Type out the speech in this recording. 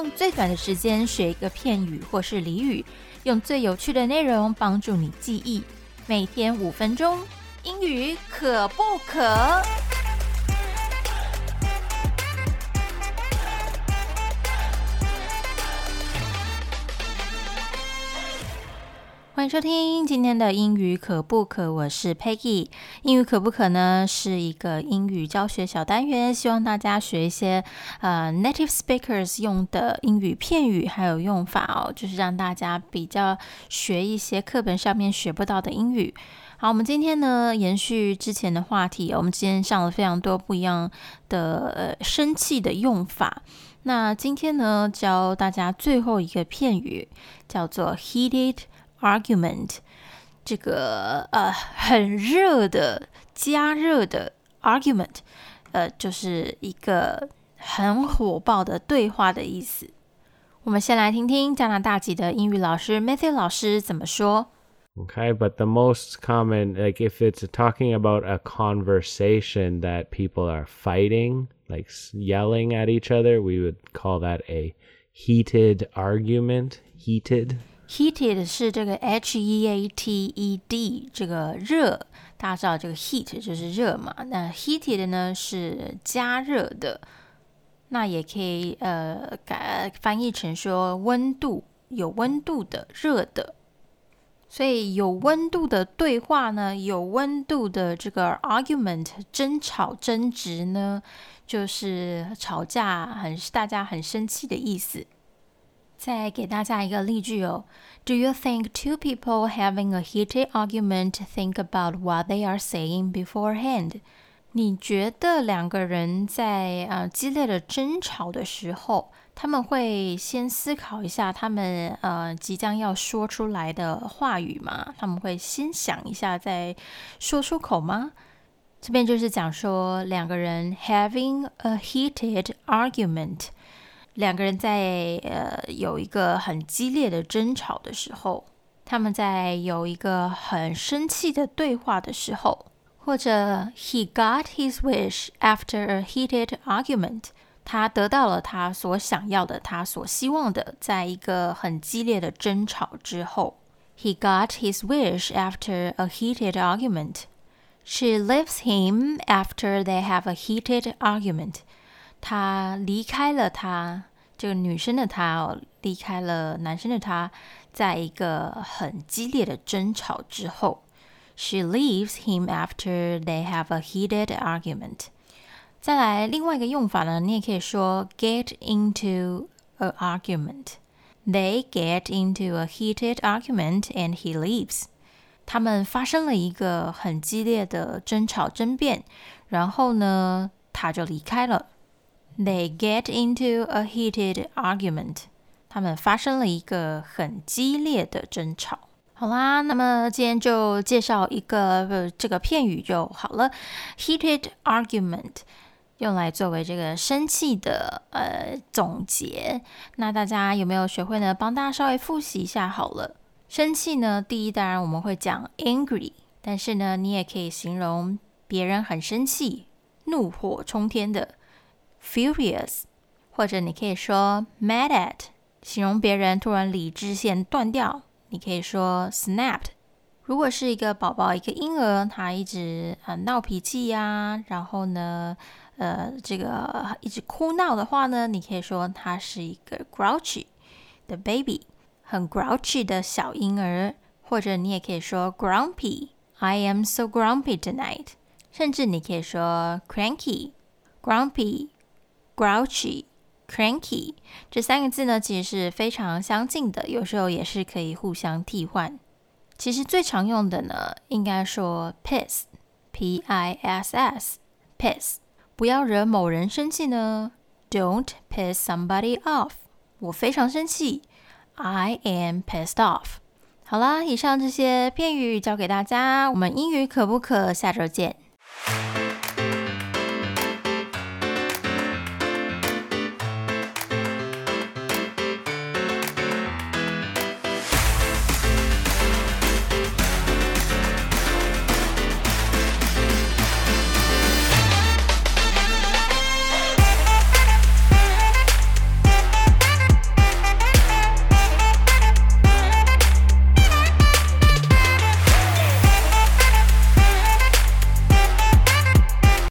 用最短的时间学一个片语或是俚语，用最有趣的内容帮助你记忆。每天五分钟，英语可不可？欢迎收听今天的英语可不可？我是 Peggy。英语可不可呢？是一个英语教学小单元，希望大家学一些呃 native speakers 用的英语片语还有用法哦，就是让大家比较学一些课本上面学不到的英语。好，我们今天呢延续之前的话题，我们今天上了非常多不一样的呃生气的用法。那今天呢教大家最后一个片语，叫做 heated。argument 这个呃很热的加热的 argument，呃就是一个很火爆的对话的意思。我们先来听听加拿大籍的英语老师 Matthew 老师怎么说。Okay, but the most common, like if it's talking about a conversation that people are fighting, like yelling at each other, we would call that a heated argument. Heated Heated 是这个 H E A T E D 这个热，大家知道这个 heat 就是热嘛。那 heated 呢是加热的，那也可以呃改翻译成说温度有温度的热的。所以有温度的对话呢，有温度的这个 argument 争吵争执呢，就是吵架很大家很生气的意思。再给大家一个例句哦。Do you think two people having a heated argument think about what they are saying beforehand？你觉得两个人在呃激烈的争吵的时候，他们会先思考一下他们呃即将要说出来的话语吗？他们会先想一下再说出口吗？这边就是讲说两个人 having a heated argument。两个人在呃有一个很激烈的争吵的时候，他们在有一个很生气的对话的时候，或者 he got his wish after a heated argument，他得到了他所想要的，他所希望的，在一个很激烈的争吵之后，he got his wish after a heated argument。She leaves him after they have a heated argument。他离开了他，这个女生的她哦，离开了男生的他，在一个很激烈的争吵之后，she leaves him after they have a heated argument。再来另外一个用法呢，你也可以说 get into a argument。They get into a heated argument and he leaves。他们发生了一个很激烈的争吵争辩，然后呢，他就离开了。They get into a heated argument。他们发生了一个很激烈的争吵。好啦，那么今天就介绍一个呃这个片语就好了。Heated argument 用来作为这个生气的呃总结。那大家有没有学会呢？帮大家稍微复习一下好了。生气呢，第一当然我们会讲 angry，但是呢，你也可以形容别人很生气、怒火冲天的。furious，或者你可以说 mad at，形容别人突然理智线断掉。你可以说 snapped。如果是一个宝宝，一个婴儿，他一直呃闹脾气呀，然后呢，呃，这个一直哭闹的话呢，你可以说他是一个 grouchy 的 baby，很 grouchy 的小婴儿。或者你也可以说 grumpy，I am so grumpy tonight。甚至你可以说 cranky，grumpy。Grouchy, cranky 这三个字呢，其实是非常相近的，有时候也是可以互相替换。其实最常用的呢，应该说 piss, p-i-s-s, piss。不要惹某人生气呢，Don't piss somebody off。我非常生气，I am pissed off。好啦，以上这些片语教给大家，我们英语可不可？下周见。